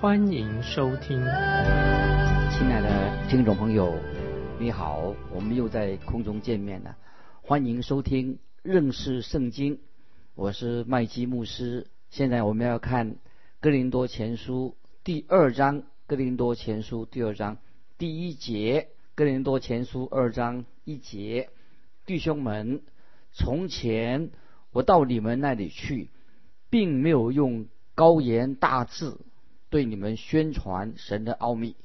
欢迎收听。亲爱的听众朋友，你好，我们又在空中见面了，欢迎收听认识圣经，我是麦基牧师。现在我们要看哥林多前书第二章，哥林多前书第二章第一节，哥林多前书二章一节。弟兄们，从前我到你们那里去，并没有用高言大志对你们宣传神的奥秘。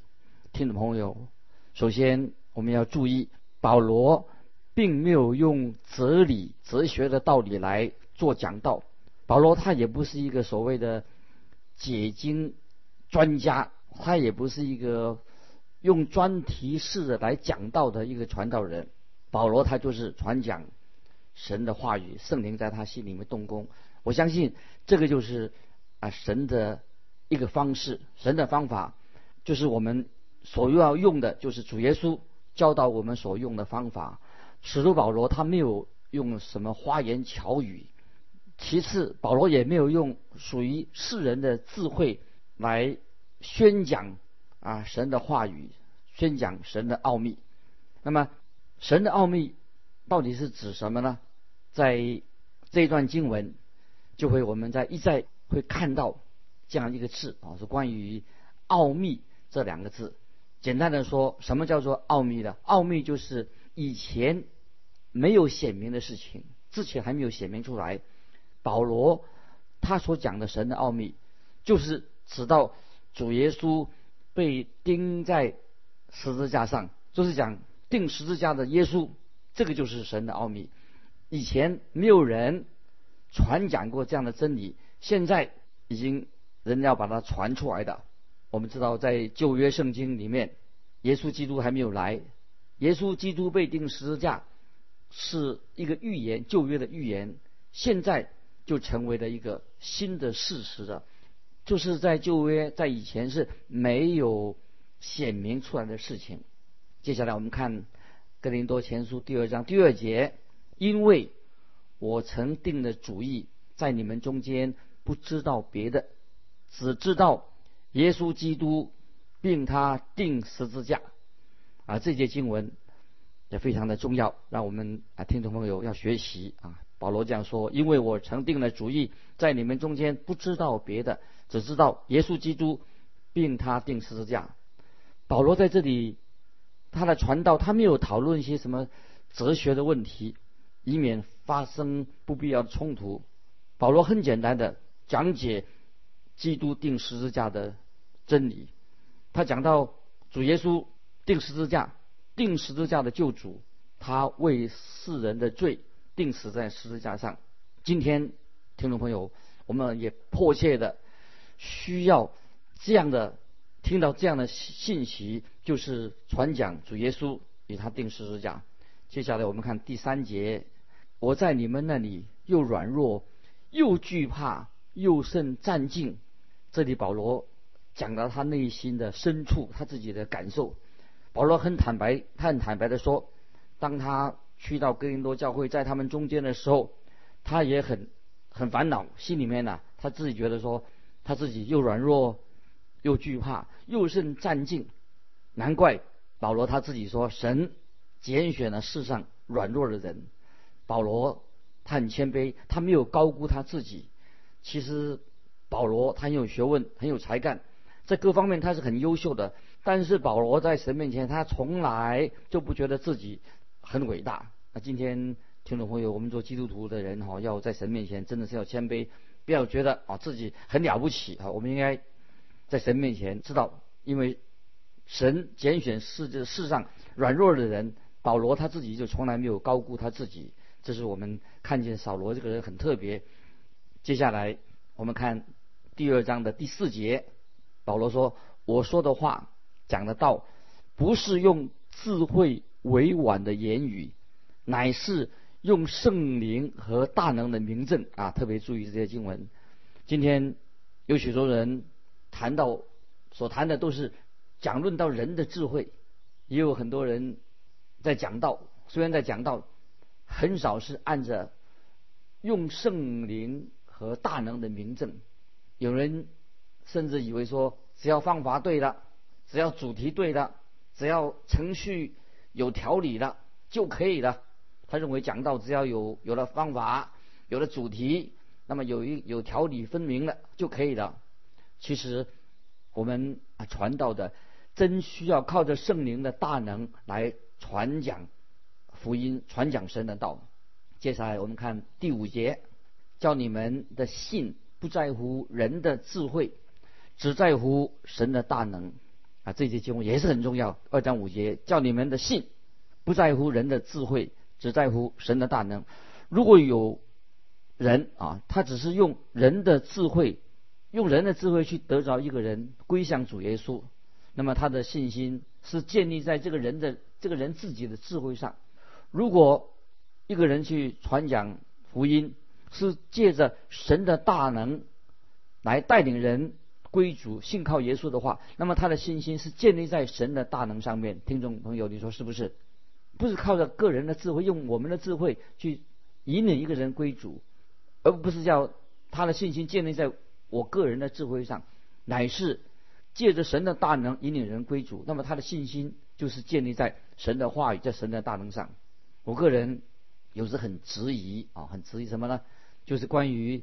听众朋友，首先我们要注意，保罗并没有用哲理、哲学的道理来做讲道。保罗他也不是一个所谓的解经专家，他也不是一个用专题式的来讲道的一个传道人。保罗他就是传讲神的话语，圣灵在他心里面动工。我相信这个就是啊神的一个方式，神的方法就是我们所要用的，就是主耶稣教导我们所用的方法。使徒保罗他没有用什么花言巧语，其次保罗也没有用属于世人的智慧来宣讲啊神的话语，宣讲神的奥秘。那么。神的奥秘到底是指什么呢？在这一段经文，就会我们在一再会看到这样一个字啊，是关于“奥秘”这两个字。简单的说，什么叫做奥秘呢？奥秘就是以前没有显明的事情，之前还没有显明出来。保罗他所讲的神的奥秘，就是直到主耶稣被钉在十字架上，就是讲。定十字架的耶稣，这个就是神的奥秘。以前没有人传讲过这样的真理，现在已经人要把它传出来的。我们知道，在旧约圣经里面，耶稣基督还没有来，耶稣基督被钉十字架是一个预言，旧约的预言，现在就成为了一个新的事实了。就是在旧约在以前是没有显明出来的事情。接下来我们看《哥林多前书》第二章第二节，因为我曾定的主意，在你们中间不知道别的，只知道耶稣基督，并他定十字架。啊，这节经文也非常的重要，让我们啊听众朋友要学习啊。保罗这样说：因为我曾定了主意，在你们中间不知道别的，只知道耶稣基督，并他定十字架。保罗在这里。他的传道，他没有讨论一些什么哲学的问题，以免发生不必要的冲突。保罗很简单的讲解基督定十字架的真理。他讲到主耶稣定十字架，定十字架的救主，他为世人的罪定死在十字架上。今天听众朋友，我们也迫切的需要这样的。听到这样的信息，就是传讲主耶稣与他定十字架。接下来我们看第三节，我在你们那里又软弱，又惧怕，又甚战兢。这里保罗讲到他内心的深处，他自己的感受。保罗很坦白，他很坦白的说，当他去到哥林多教会，在他们中间的时候，他也很很烦恼，心里面呢，他自己觉得说，他自己又软弱。又惧怕，又甚战兢，难怪保罗他自己说：“神拣选了世上软弱的人。”保罗他很谦卑，他没有高估他自己。其实保罗他很有学问，很有才干，在各方面他是很优秀的。但是保罗在神面前，他从来就不觉得自己很伟大。那今天听众朋友，我们做基督徒的人哈，要在神面前真的是要谦卑，不要觉得啊自己很了不起啊，我们应该。在神面前知道，因为神拣选世界世上软弱的人，保罗他自己就从来没有高估他自己。这是我们看见扫罗这个人很特别。接下来我们看第二章的第四节，保罗说：“我说的话讲的道，不是用智慧委婉的言语，乃是用圣灵和大能的明证啊！特别注意这些经文。今天有许多人谈到所谈的都是讲论到人的智慧，也有很多人在讲道，虽然在讲道，很少是按着用圣灵和大能的明证。有人甚至以为说，只要方法对了，只要主题对了，只要程序有条理了就可以了。他认为讲道只要有有了方法，有了主题。那么有一有条理分明了就可以了。其实我们传道的真需要靠着圣灵的大能来传讲福音、传讲神的道。接下来我们看第五节，叫你们的信不在乎人的智慧，只在乎神的大能。啊，这节经文也是很重要。二章五节，叫你们的信不在乎人的智慧，只在乎神的大能。如果有人啊，他只是用人的智慧，用人的智慧去得着一个人归向主耶稣，那么他的信心是建立在这个人的这个人自己的智慧上。如果一个人去传讲福音，是借着神的大能来带领人归主信靠耶稣的话，那么他的信心是建立在神的大能上面。听众朋友，你说是不是？不是靠着个人的智慧，用我们的智慧去引领一个人归主。而不是叫他的信心建立在我个人的智慧上，乃是借着神的大能引领人归主。那么他的信心就是建立在神的话语、在神的大能上。我个人有时很质疑啊，很质疑什么呢？就是关于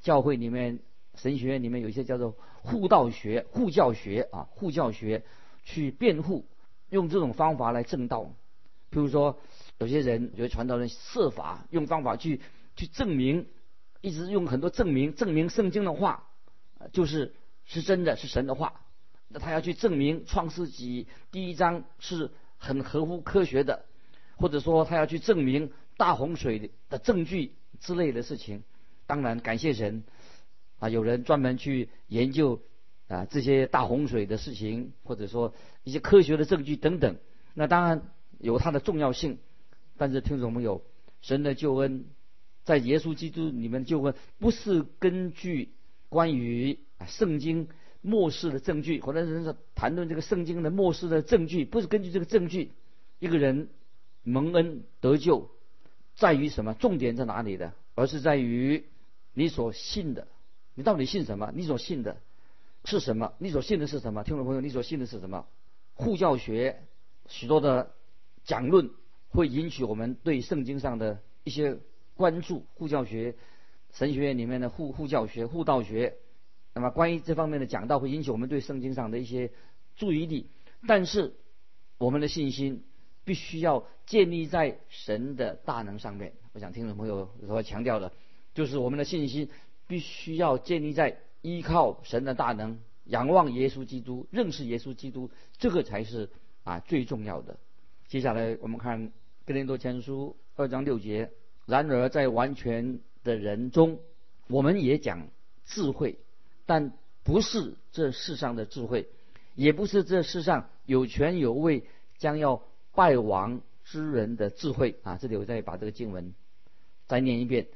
教会里面、神学院里面有一些叫做护道学、护教学啊、护教学去辩护，用这种方法来正道。比如说，有些人有些传道人设法用方法去去证明。一直用很多证明，证明圣经的话，就是是真的是神的话。那他要去证明创世纪第一章是很合乎科学的，或者说他要去证明大洪水的证据之类的事情。当然，感谢神啊，有人专门去研究啊这些大洪水的事情，或者说一些科学的证据等等。那当然有它的重要性，但是听众朋友，神的救恩。在耶稣基督里面，就会不是根据关于圣经末世的证据，或者是谈论这个圣经的末世的证据，不是根据这个证据，一个人蒙恩得救，在于什么？重点在哪里的？而是在于你所信的，你到底信什么？你所信的是什么？你所信的是什么？听众朋友，你所信的是什么？护教学许多的讲论会引起我们对圣经上的一些。关注护教学、神学院里面的护护教学、护道学，那么关于这方面的讲道会引起我们对圣经上的一些注意力。但是我们的信心必须要建立在神的大能上面。我想听众朋友所强调的，就是我们的信心必须要建立在依靠神的大能、仰望耶稣基督、认识耶稣基督，这个才是啊最重要的。接下来我们看哥林多前书二章六节。然而，在完全的人中，我们也讲智慧，但不是这世上的智慧，也不是这世上有权有位将要败亡之人的智慧啊！这里我再把这个经文再念一遍，《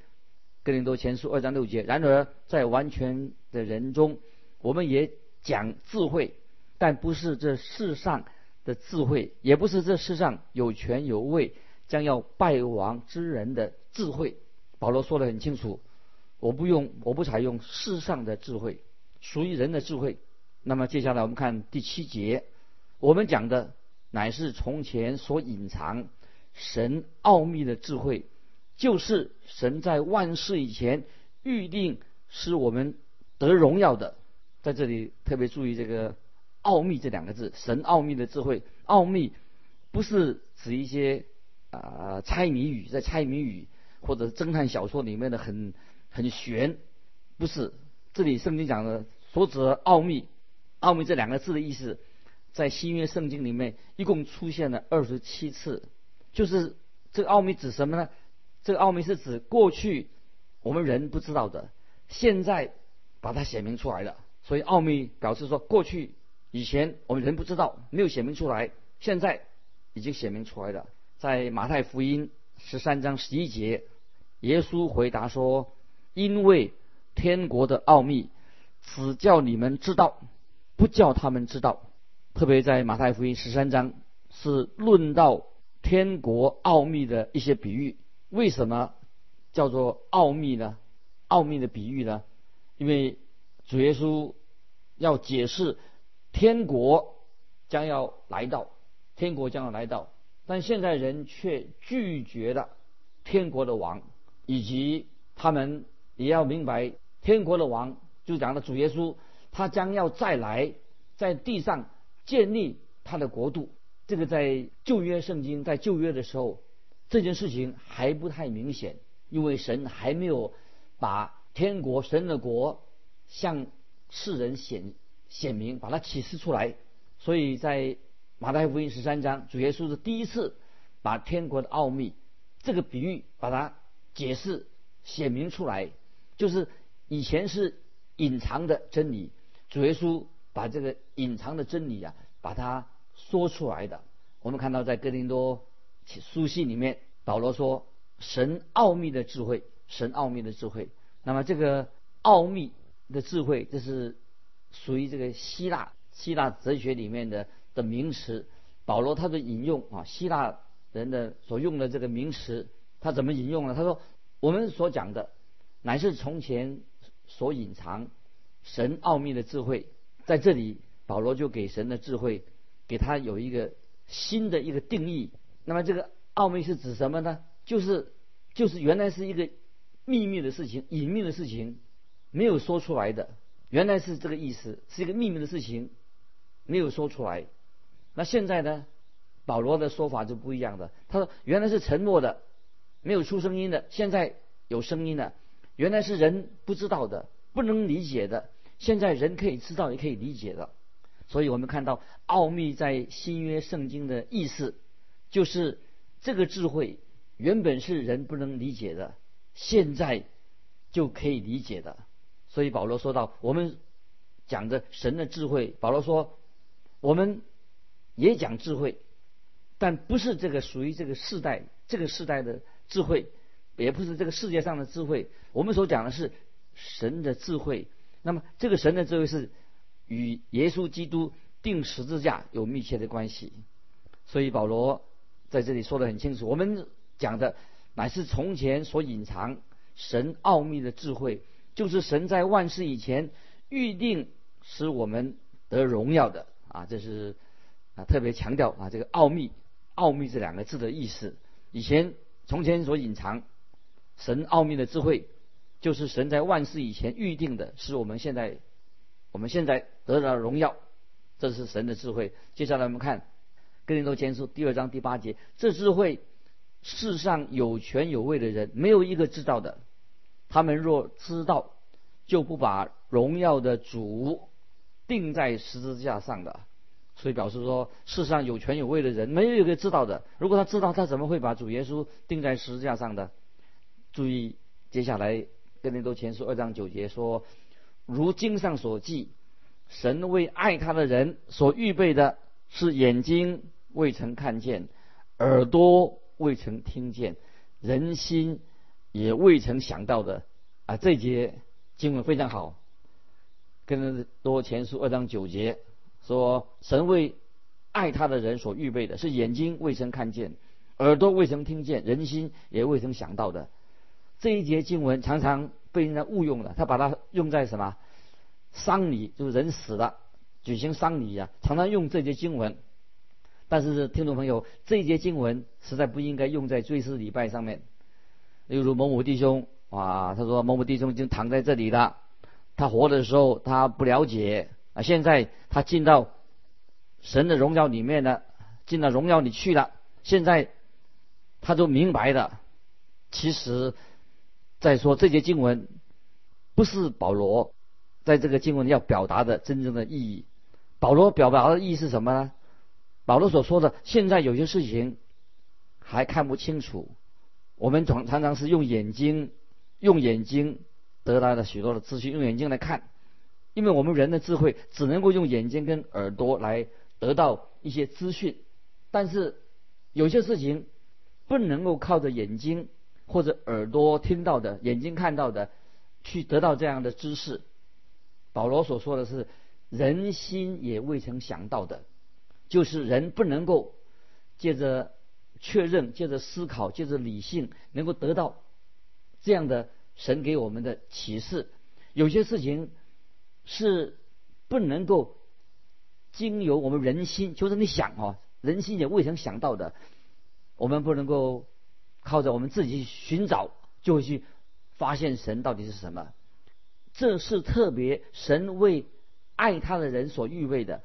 哥林多前书》二章六节。然而，在完全的人中，我们也讲智慧，但不是这世上的智慧，也不是这世上有权有位。将要败亡之人的智慧，保罗说得很清楚。我不用，我不采用世上的智慧，属于人的智慧。那么接下来我们看第七节，我们讲的乃是从前所隐藏神奥秘的智慧，就是神在万事以前预定使我们得荣耀的。在这里特别注意这个“奥秘”这两个字，神奥秘的智慧，奥秘不是指一些。啊，猜谜语在猜谜语或者侦探小说里面的很很玄，不是这里圣经讲的所指的奥秘，奥秘这两个字的意思，在新约圣经里面一共出现了二十七次，就是这个奥秘指什么呢？这个奥秘是指过去我们人不知道的，现在把它写明出来了，所以奥秘表示说过去以前我们人不知道，没有写明出来，现在已经写明出来了。在马太福音十三章十一节，耶稣回答说：“因为天国的奥秘，只叫你们知道，不叫他们知道。”特别在马太福音十三章是论到天国奥秘的一些比喻。为什么叫做奥秘呢？奥秘的比喻呢？因为主耶稣要解释天国将要来到，天国将要来到，但现在人却拒绝了天国的王，以及他们也要明白天国的王就讲了主耶稣，他将要再来在地上建立他的国度。这个在旧约圣经在旧约的时候，这件事情还不太明显，因为神还没有把。天国神的国向世人显显明，把它启示出来。所以在马太福音十三章，主耶稣是第一次把天国的奥秘这个比喻把它解释显明出来，就是以前是隐藏的真理，主耶稣把这个隐藏的真理啊，把它说出来的。我们看到在哥林多书信里面，保罗说：“神奥秘的智慧，神奥秘的智慧。”那么这个奥秘的智慧，这是属于这个希腊希腊哲学里面的的名词。保罗他的引用啊，希腊人的所用的这个名词，他怎么引用呢？他说：“我们所讲的乃是从前所隐藏神奥秘的智慧，在这里保罗就给神的智慧给他有一个新的一个定义。那么这个奥秘是指什么呢？就是就是原来是一个。”秘密的事情，隐秘的事情，没有说出来的，原来是这个意思，是一个秘密的事情，没有说出来。那现在呢？保罗的说法就不一样的。他说，原来是沉默的，没有出声音的，现在有声音了。原来是人不知道的，不能理解的，现在人可以知道，也可以理解的。所以我们看到奥秘在新约圣经的意思，就是这个智慧原本是人不能理解的。现在就可以理解的，所以保罗说到，我们讲的神的智慧。保罗说，我们也讲智慧，但不是这个属于这个世代这个世代的智慧，也不是这个世界上的智慧。我们所讲的是神的智慧。那么这个神的智慧是与耶稣基督定十字架有密切的关系。所以保罗在这里说的很清楚，我们讲的。乃是从前所隐藏神奥秘的智慧，就是神在万事以前预定使我们得荣耀的啊！这是啊特别强调啊这个奥秘，奥秘这两个字的意思。以前从前所隐藏神奥秘的智慧，就是神在万事以前预定的，是我们现在我们现在得到荣耀，这是神的智慧。接下来我们看哥林多前书第二章第八节，这智慧。世上有权有位的人，没有一个知道的。他们若知道，就不把荣耀的主定在十字架上的。所以表示说，世上有权有位的人，没有一个知道的。如果他知道，他怎么会把主耶稣定在十字架上的？注意，接下来跟林多前书二章九节说：“如经上所记，神为爱他的人所预备的，是眼睛未曾看见，耳朵。”未曾听见，人心也未曾想到的啊！这节经文非常好，跟多前书二章九节说，神为爱他的人所预备的，是眼睛未曾看见，耳朵未曾听见，人心也未曾想到的。这一节经文常常被人家误用了，他把它用在什么丧礼，就是人死了举行丧礼啊，常常用这节经文。但是听众朋友，这一节经文实在不应该用在追思礼拜上面。例如某某弟兄啊，他说某某弟兄已经躺在这里了，他活的时候他不了解啊，现在他进到神的荣耀里面了，进到荣耀里去了，现在他就明白了。其实，再说这节经文不是保罗在这个经文要表达的真正的意义。保罗表达的意义是什么呢？保罗所说的，现在有些事情还看不清楚。我们常常常是用眼睛，用眼睛得来的许多的资讯，用眼睛来看。因为我们人的智慧只能够用眼睛跟耳朵来得到一些资讯，但是有些事情不能够靠着眼睛或者耳朵听到的、眼睛看到的去得到这样的知识。保罗所说的是，人心也未曾想到的，就是人不能够借着确认、借着思考、借着理性，能够得到这样的神给我们的启示。有些事情。是不能够经由我们人心，就是你想哦，人心也未曾想到的，我们不能够靠着我们自己寻找，就会去发现神到底是什么。这是特别神为爱他的人所预备的，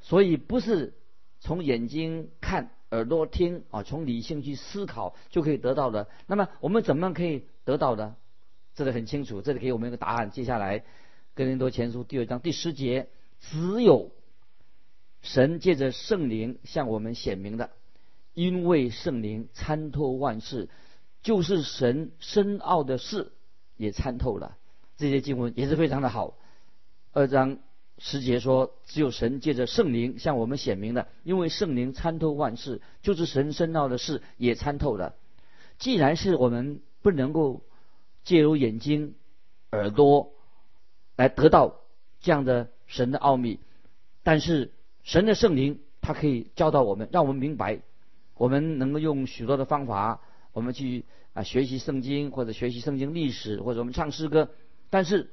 所以不是从眼睛看、耳朵听啊，从理性去思考就可以得到的。那么我们怎么样可以得到呢？这里很清楚，这里给我们一个答案。接下来。哥林多前书第二章第十节，只有神借着圣灵向我们显明的，因为圣灵参透万事，就是神深奥的事也参透了。这些经文也是非常的好。二章十节说，只有神借着圣灵向我们显明的，因为圣灵参透万事，就是神深奥的事也参透了。既然是我们不能够借由眼睛、耳朵。来得到这样的神的奥秘，但是神的圣灵他可以教导我们，让我们明白，我们能够用许多的方法，我们去啊学习圣经或者学习圣经历史或者我们唱诗歌，但是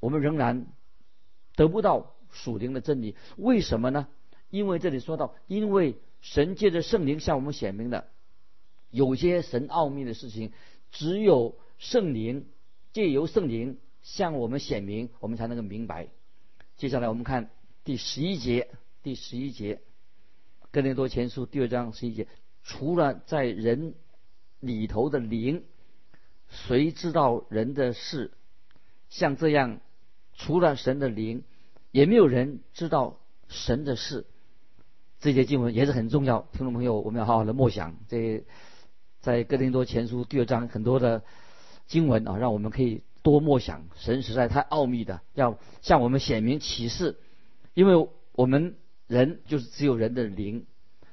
我们仍然得不到属灵的真理。为什么呢？因为这里说到，因为神借着圣灵向我们显明的，有些神奥秘的事情，只有圣灵借由圣灵。向我们显明，我们才能够明白。接下来我们看第十一节，第十一节，哥林多前书第二章十一节，除了在人里头的灵，谁知道人的事？像这样，除了神的灵，也没有人知道神的事。这些经文也是很重要，听众朋友，我们要好好的默想。这在哥林多前书第二章很多的经文啊，让我们可以。多默想，神实在太奥秘的，要向我们显明启示。因为我们人就是只有人的灵，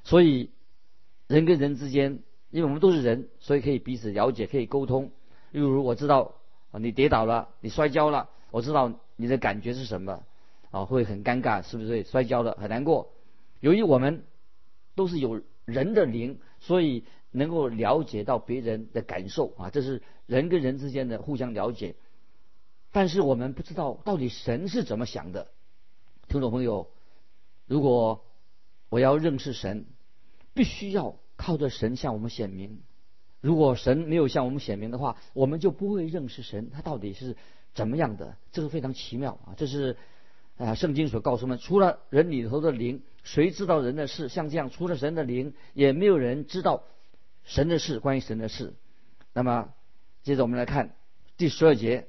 所以人跟人之间，因为我们都是人，所以可以彼此了解，可以沟通。例如，我知道，你跌倒了，你摔跤了，我知道你的感觉是什么啊，会很尴尬，是不是？摔跤了很难过。由于我们都是有人的灵，所以。能够了解到别人的感受啊，这是人跟人之间的互相了解。但是我们不知道到底神是怎么想的。听众朋友，如果我要认识神，必须要靠着神向我们显明。如果神没有向我们显明的话，我们就不会认识神，他到底是怎么样的？这个非常奇妙啊！这是啊，圣经所告诉我们，除了人里头的灵，谁知道人的事？像这样，除了神的灵，也没有人知道。神的事，关于神的事。那么，接着我们来看第十二节。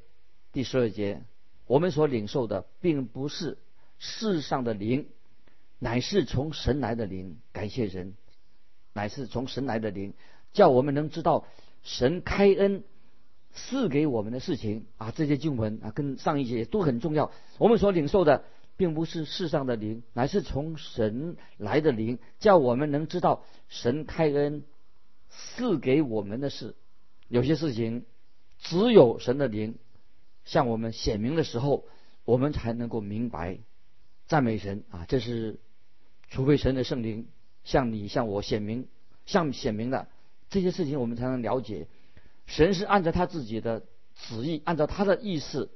第十二节，我们所领受的，并不是世上的灵，乃是从神来的灵。感谢神，乃是从神来的灵，叫我们能知道神开恩赐给我们的事情啊。这些经文啊，跟上一节都很重要。我们所领受的，并不是世上的灵，乃是从神来的灵，叫我们能知道神开恩。赐给我们的事，有些事情只有神的灵向我们显明的时候，我们才能够明白。赞美神啊！这是除非神的圣灵向你向我显明，向显明了这些事情，我们才能了解。神是按照他自己的旨意，按照他的意思，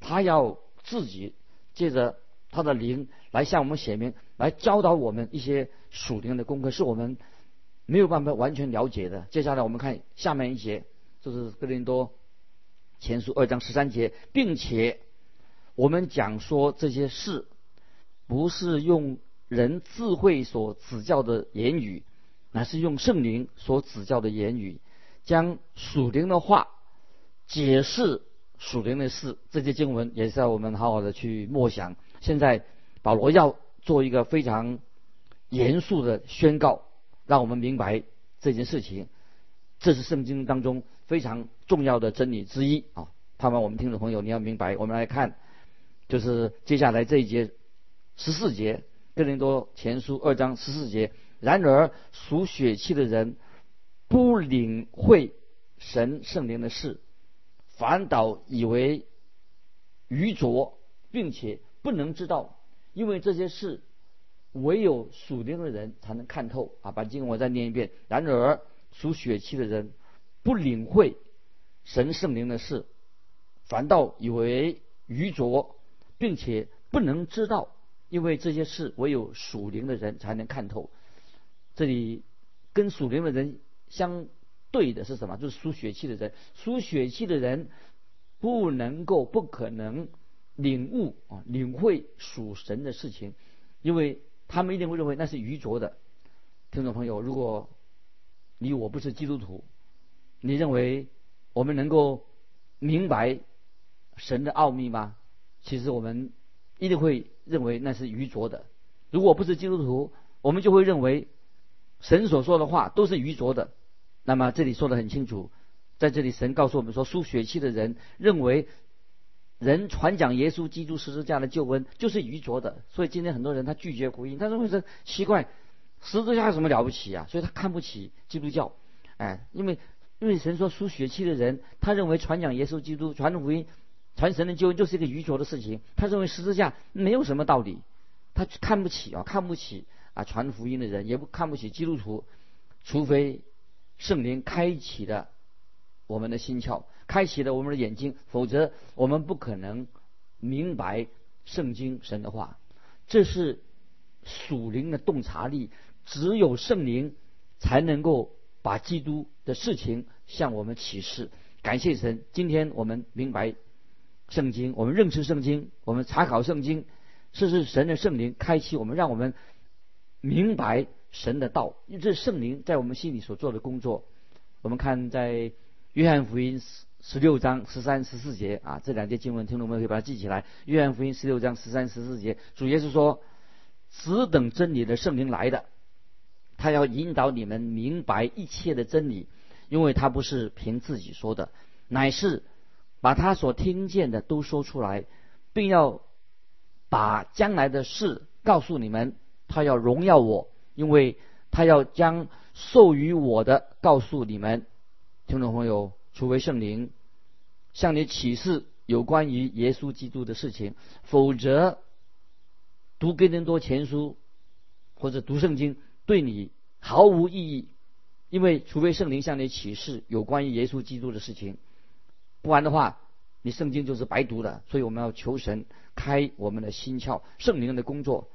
他要自己借着他的灵来向我们显明，来教导我们一些属灵的功课，是我们。没有办法完全了解的。接下来我们看下面一节，就是哥林多前书二章十三节，并且我们讲说这些事，不是用人智慧所指教的言语，乃是用圣灵所指教的言语，将属灵的话解释属灵的事。这些经文也是要我们好好的去默想。现在保罗要做一个非常严肃的宣告。让我们明白这件事情，这是圣经当中非常重要的真理之一啊！盼望我们听众朋友你要明白。我们来看就是接下来这一节十四节，哥林多前书二章十四节。然而属血气的人不领会神圣灵的事，反倒以为愚拙，并且不能知道，因为这些事唯有属灵的人才能看透啊！把经文我再念一遍。然而属血气的人不领会神圣灵的事，反倒以为愚拙，并且不能知道，因为这些事唯有属灵的人才能看透。这里跟属灵的人相对的是什么？就是属血气的人。属血气的人不能够、不可能领悟啊、领会属神的事情，因为他们一定会认为那是愚拙的。听众朋友，如果你我不是基督徒，你认为我们能够明白神的奥秘吗？其实我们一定会认为那是愚拙的。如果不是基督徒，我们就会认为。神所说的话都是愚拙的，那么这里说的很清楚，在这里神告诉我们说，输血气的人认为人传讲耶稣基督十字架的救恩就是愚拙的，所以今天很多人他拒绝福音，他认为是奇怪，十字架有什么了不起啊？所以他看不起基督教，哎，因为因为神说输血气的人，他认为传讲耶稣基督传福音、传神的救恩就是一个愚拙的事情，他认为十字架没有什么道理，他看不起啊，看不起。啊，传福音的人也不看不起基督徒，除非圣灵开启了我们的心窍，开启了我们的眼睛，否则我们不可能明白圣经神的话。这是属灵的洞察力，只有圣灵才能够把基督的事情向我们启示。感谢神，今天我们明白圣经，我们认识圣经，我们查考圣经，这是神的圣灵开启我们，让我们。明白神的道，这是圣灵在我们心里所做的工作。我们看在约翰福音十十六章十三十四节啊，这两节经文，听众们可以把它记起来。约翰福音十六章十三十四节，主耶稣说：“只等真理的圣灵来的，他要引导你们明白一切的真理，因为他不是凭自己说的，乃是把他所听见的都说出来，并要把将来的事告诉你们。”他要荣耀我，因为他要将授予我的告诉你们，听众朋友，除非圣灵向你启示有关于耶稣基督的事情，否则读哥林多前书或者读圣经对你毫无意义，因为除非圣灵向你启示有关于耶稣基督的事情，不然的话，你圣经就是白读的。所以我们要求神开我们的心窍，圣灵的工作。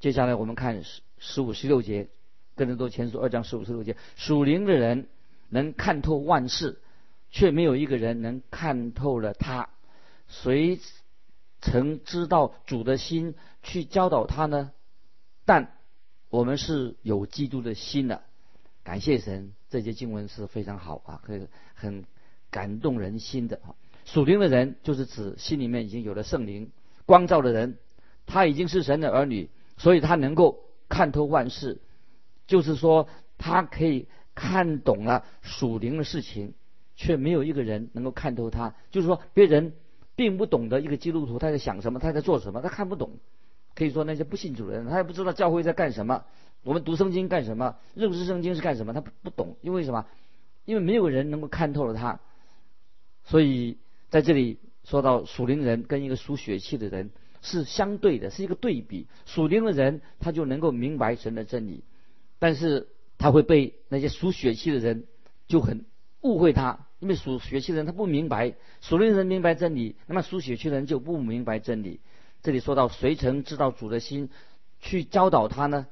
接下来我们看十十五十六节，跟着多前书二章十五十六节，属灵的人能看透万事，却没有一个人能看透了他。谁曾知道主的心去教导他呢？但我们是有基督的心的，感谢神，这节经文是非常好啊，很很感动人心的啊。属灵的人就是指心里面已经有了圣灵光照的人，他已经是神的儿女。所以他能够看透万事，就是说他可以看懂了属灵的事情，却没有一个人能够看透他。就是说别人并不懂得一个基督徒他在想什么，他在做什么，他看不懂。可以说那些不信主的人，他也不知道教会在干什么，我们读圣经干什么，认识圣经是干什么，他不不懂。因为什么？因为没有人能够看透了他。所以在这里说到属灵人跟一个属血气的人。是相对的，是一个对比。属灵的人他就能够明白神的真理，但是他会被那些属血气的人就很误会他，因为属血气的人他不明白，属灵人明白真理，那么属血气的人就不明白真理。这里说到谁曾知道主的心去教导他呢？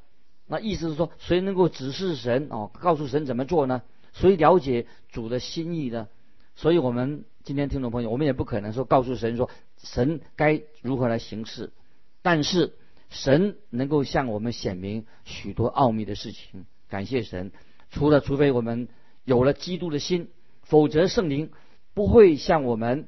那意思是说谁能够指示神哦，告诉神怎么做呢？谁了解主的心意呢？所以我们今天听众朋友，我们也不可能说告诉神说。神该如何来行事？但是神能够向我们显明许多奥秘的事情。感谢神，除了除非我们有了基督的心，否则圣灵不会向我们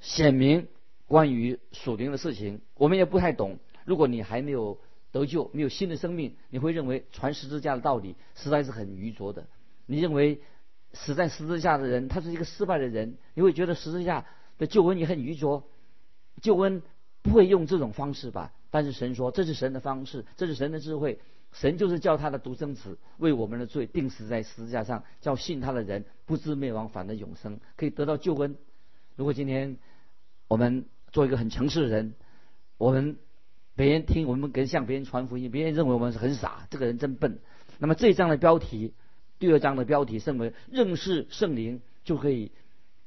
显明关于属灵的事情。我们也不太懂。如果你还没有得救，没有新的生命，你会认为传十字架的道理实在是很愚拙的。你认为死在十字架的人他是一个失败的人，你会觉得十字架的救恩也很愚拙。救恩不会用这种方式吧？但是神说这是神的方式，这是神的智慧。神就是叫他的独生子为我们的罪钉死在十字架上，叫信他的人不知灭亡，反得永生，可以得到救恩。如果今天我们做一个很诚实的人，我们别人听我们跟向别人传福音，别人认为我们是很傻，这个人真笨。那么这一章的标题，第二章的标题称为认识圣灵，就可以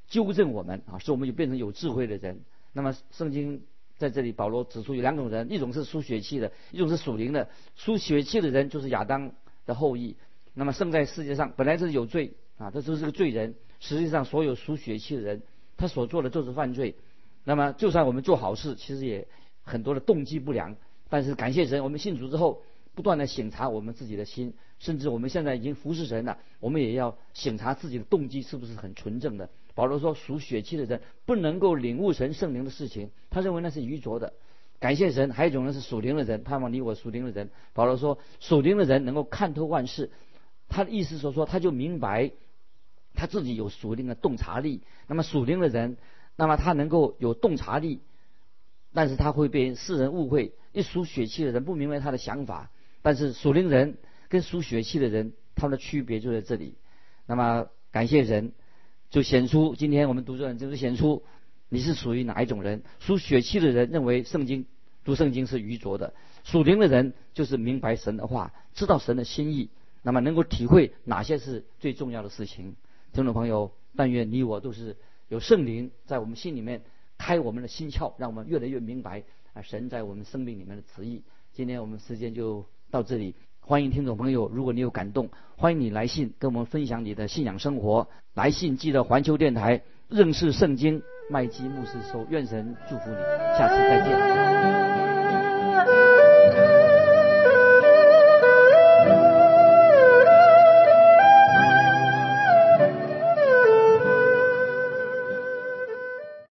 纠正我们啊，使我们就变成有智慧的人。那么圣经。在这里，保罗指出有两种人，一种是属血气的，一种是属灵的。属血气的人就是亚当的后裔。那么生在世界上本来就是有罪啊，这就是个罪人。实际上，所有属血气的人，他所做的就是犯罪。那么，就算我们做好事，其实也很多的动机不良。但是感谢神，我们信主之后，不断的省察我们自己的心，甚至我们现在已经服侍神了，我们也要省察自己的动机是不是很纯正的。保罗说：“属血气的人不能够领悟神圣灵的事情，他认为那是愚拙的。感谢神，还有一种人是属灵的人，盼望你我属灵的人。保罗说，属灵的人能够看透万事。他的意思说说，他就明白他自己有属灵的洞察力。那么属灵的人，那么他能够有洞察力，但是他会被世人误会。一属血气的人不明白他的想法，但是属灵人跟属血气的人，他们的区别就在这里。那么感谢神。”就显出，今天我们读这就是显出你是属于哪一种人。属血气的人认为圣经读圣经是愚拙的；属灵的人就是明白神的话，知道神的心意，那么能够体会哪些是最重要的事情。听众朋友，但愿你我都是有圣灵在我们心里面开我们的心窍，让我们越来越明白啊神在我们生命里面的旨意。今天我们时间就到这里。欢迎听众朋友，如果你有感动，欢迎你来信跟我们分享你的信仰生活。来信记得环球电台认识圣经麦基牧师收。愿神祝福你，下次再见。